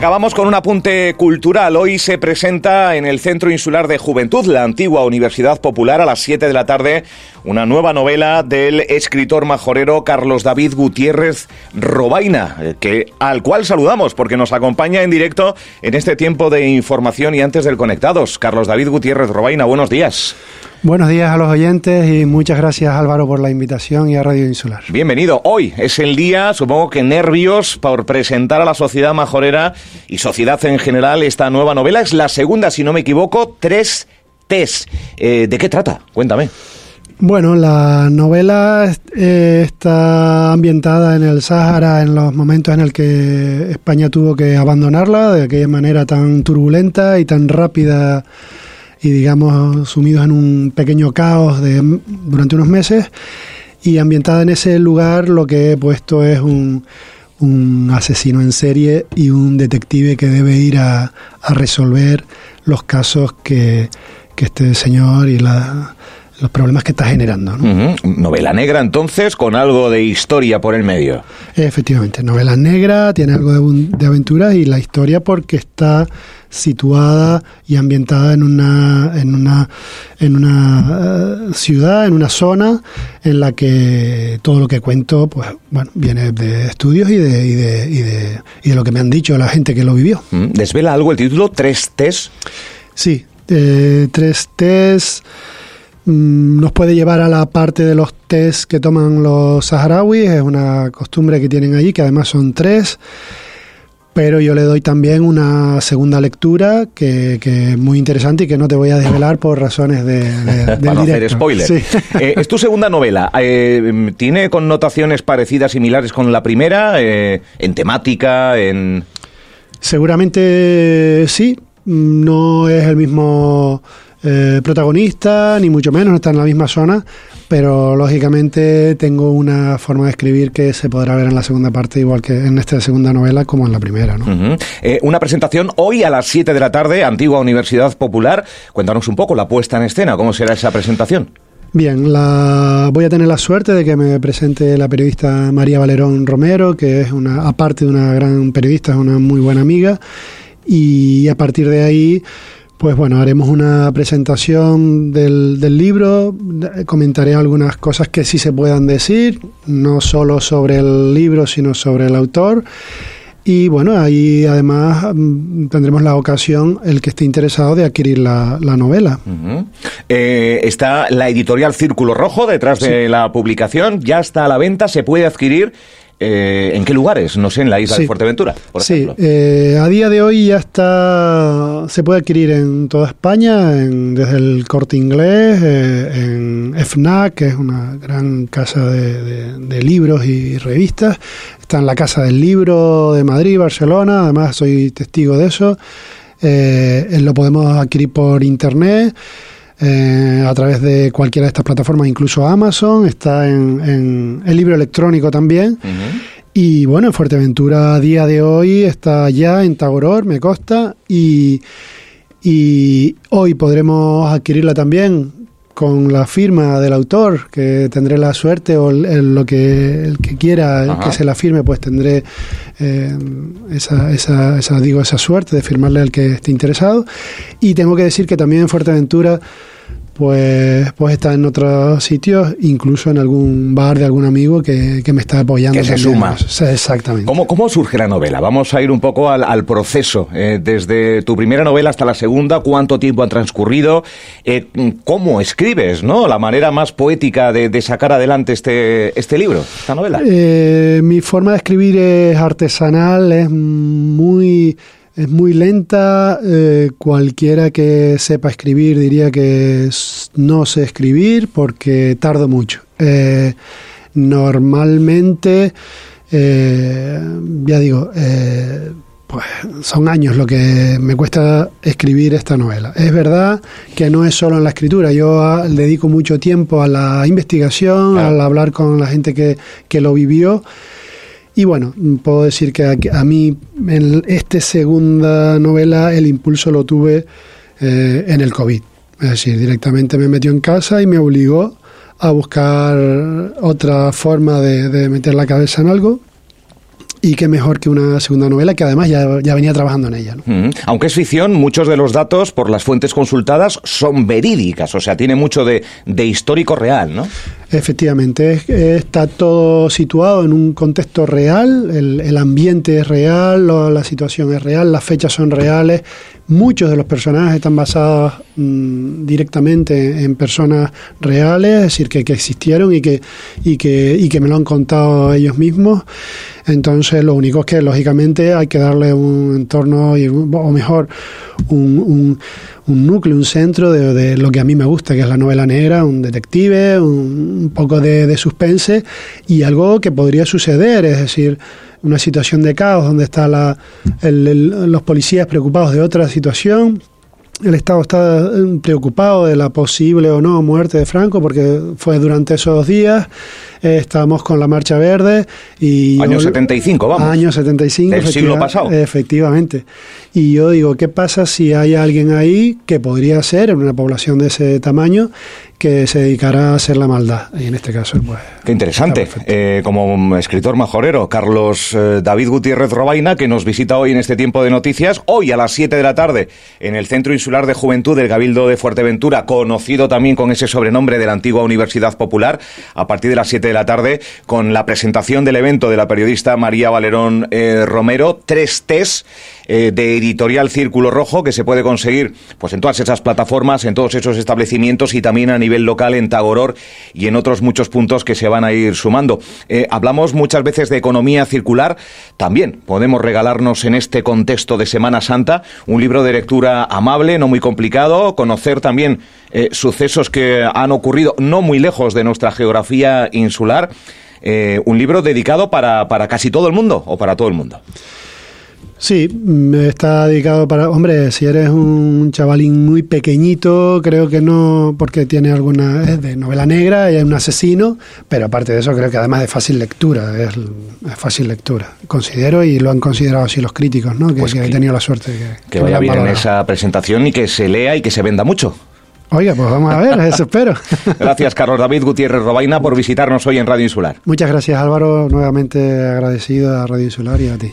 acabamos con un apunte cultural. Hoy se presenta en el Centro Insular de Juventud, la antigua Universidad Popular, a las 7 de la tarde, una nueva novela del escritor majorero Carlos David Gutiérrez Robaina, eh, que, al cual saludamos porque nos acompaña en directo en este tiempo de información y antes del Conectados. Carlos David Gutiérrez Robaina, buenos días. Buenos días a los oyentes y muchas gracias Álvaro por la invitación y a Radio Insular. Bienvenido. Hoy es el día, supongo que nervios, por presentar a la sociedad majorera y sociedad en general esta nueva novela. Es la segunda, si no me equivoco, tres T's. Eh, ¿De qué trata? Cuéntame. Bueno, la novela eh, está ambientada en el Sáhara en los momentos en el que España tuvo que abandonarla de aquella manera tan turbulenta y tan rápida y digamos sumidos en un pequeño caos de, durante unos meses y ambientada en ese lugar lo que he puesto es un, un asesino en serie y un detective que debe ir a, a resolver los casos que, que este señor y la, los problemas que está generando. Novela negra entonces, con algo de historia por el medio. Efectivamente, novela negra, tiene algo de, de aventura y la historia porque está situada y ambientada en una en una en una uh, ciudad, en una zona en la que todo lo que cuento, pues bueno, viene de estudios y de y de, y de, y de lo que me han dicho la gente que lo vivió. ¿Desvela algo el título? ¿Tres test? Sí, eh, tres test Mm, nos puede llevar a la parte de los test que toman los saharauis, es una costumbre que tienen allí, que además son tres, pero yo le doy también una segunda lectura que, que es muy interesante y que no te voy a desvelar por razones de, de del Para no directo. hacer spoiler. Sí. Eh, es tu segunda novela. Eh, ¿Tiene connotaciones parecidas, similares con la primera? Eh, ¿En temática? ¿En...? Seguramente sí, no es el mismo eh, protagonista, ni mucho menos, no está en la misma zona, pero lógicamente tengo una forma de escribir que se podrá ver en la segunda parte, igual que en esta segunda novela como en la primera. ¿no? Uh -huh. eh, una presentación hoy a las 7 de la tarde, Antigua Universidad Popular. Cuéntanos un poco la puesta en escena, ¿cómo será esa presentación? Bien, la, voy a tener la suerte de que me presente la periodista María Valerón Romero, que es una, aparte de una gran periodista, es una muy buena amiga, y a partir de ahí pues bueno, haremos una presentación del, del, libro, comentaré algunas cosas que sí se puedan decir, no solo sobre el libro, sino sobre el autor. Y bueno, ahí además tendremos la ocasión, el que esté interesado, de adquirir la, la novela. Uh -huh. eh, está la editorial Círculo Rojo detrás sí. de la publicación, ya está a la venta, se puede adquirir. Eh, ¿En qué lugares? No sé, en la isla sí. de Fuerteventura, por sí, ejemplo. Eh, a día de hoy ya está, se puede adquirir en toda España, en, desde el Corte Inglés, eh, en FNAC, que es una gran casa de, de, de, libros y revistas. Está en la Casa del Libro de Madrid, Barcelona, además soy testigo de eso. Eh, lo podemos adquirir por internet. Eh, a través de cualquiera de estas plataformas, incluso Amazon, está en, en el libro electrónico también. Uh -huh. Y bueno, en Fuerteventura a día de hoy está ya en Tagoror, me consta, y, y hoy podremos adquirirla también con la firma del autor, que tendré la suerte, o el, el, lo que el que quiera que se la firme, pues tendré eh, esa, esa, esa, digo, esa suerte de firmarle al que esté interesado. Y tengo que decir que también en Fuerteventura pues, pues está en otros sitios, incluso en algún bar de algún amigo que, que me está apoyando. Que se suma. Sí, exactamente. ¿Cómo, ¿Cómo, surge la novela? Vamos a ir un poco al, al proceso. Eh, desde tu primera novela hasta la segunda, ¿cuánto tiempo ha transcurrido? Eh, ¿Cómo escribes, no? La manera más poética de, de sacar adelante este, este libro, esta novela. Eh, mi forma de escribir es artesanal, es muy es muy lenta. Eh, cualquiera que sepa escribir diría que no sé escribir porque tardo mucho. Eh, normalmente, eh, ya digo, pues son años lo que me cuesta escribir esta novela. Es verdad que no es solo en la escritura, yo a, dedico mucho tiempo a la investigación, al hablar con la gente que, que lo vivió. Y bueno, puedo decir que a, a mí, en esta segunda novela, el impulso lo tuve eh, en el COVID. Es decir, directamente me metió en casa y me obligó a buscar otra forma de, meter la cabeza en algo. y qué mejor que una segunda novela que además ya, ya venía trabajando en ella. ¿no? Aunque es ficción, muchos de los datos por las fuentes consultadas son verídicas, o sea, tiene mucho de, de histórico real, ¿no? Efectivamente, está todo situado en un contexto real, el, el ambiente es real, lo, la situación es real, las fechas son reales, muchos de los personajes están basados mmm, directamente en personas reales, es decir, que, que existieron y que, y, que, y que me lo han contado ellos mismos. Entonces, lo único es que, lógicamente, hay que darle un entorno, y, o mejor, un, un, un núcleo, un centro de, lo que a mí me gusta, que es la novela negra, un detective, un, poco de, de suspense y algo que podría suceder, es decir, una situación de caos donde están los policías preocupados de otra situación. El Estado está preocupado de la posible o no muerte de Franco porque fue durante esos días. Eh, estábamos con la Marcha Verde y... Año yo, 75, vamos. Año 75. Del siglo pasado. Efectivamente. Y yo digo, ¿qué pasa si hay alguien ahí que podría ser en una población de ese tamaño que se dedicará a hacer la maldad. Y en este caso, pues. Qué interesante. Eh, como escritor majorero, Carlos eh, David Gutiérrez Robaina, que nos visita hoy en este tiempo de noticias, hoy a las 7 de la tarde, en el Centro Insular de Juventud del Cabildo de Fuerteventura, conocido también con ese sobrenombre de la antigua Universidad Popular, a partir de las 7 de la tarde, con la presentación del evento de la periodista María Valerón eh, Romero, tres test eh, de editorial Círculo Rojo que se puede conseguir pues en todas esas plataformas, en todos esos establecimientos y también a nivel local en Tagoror y en otros muchos puntos que se van a ir sumando. Eh, hablamos muchas veces de economía circular, también podemos regalarnos en este contexto de Semana Santa un libro de lectura amable, no muy complicado, conocer también eh, sucesos que han ocurrido no muy lejos de nuestra geografía insular. Eh, un libro dedicado para, para casi todo el mundo o para todo el mundo. Sí, está dedicado para, hombre, si eres un chavalín muy pequeñito, creo que no, porque tiene alguna, es de novela negra y es un asesino, pero aparte de eso creo que además de fácil lectura, es, es fácil lectura, considero y lo han considerado así los críticos, ¿no? Que, pues que, que he tenido la suerte. Que, que vaya bien en esa presentación y que se lea y que se venda mucho. Oiga, pues vamos a ver, eso espero. Gracias, Carlos David Gutiérrez Robaina, por visitarnos hoy en Radio Insular. Muchas gracias, Álvaro. Nuevamente agradecido a Radio Insular y a ti.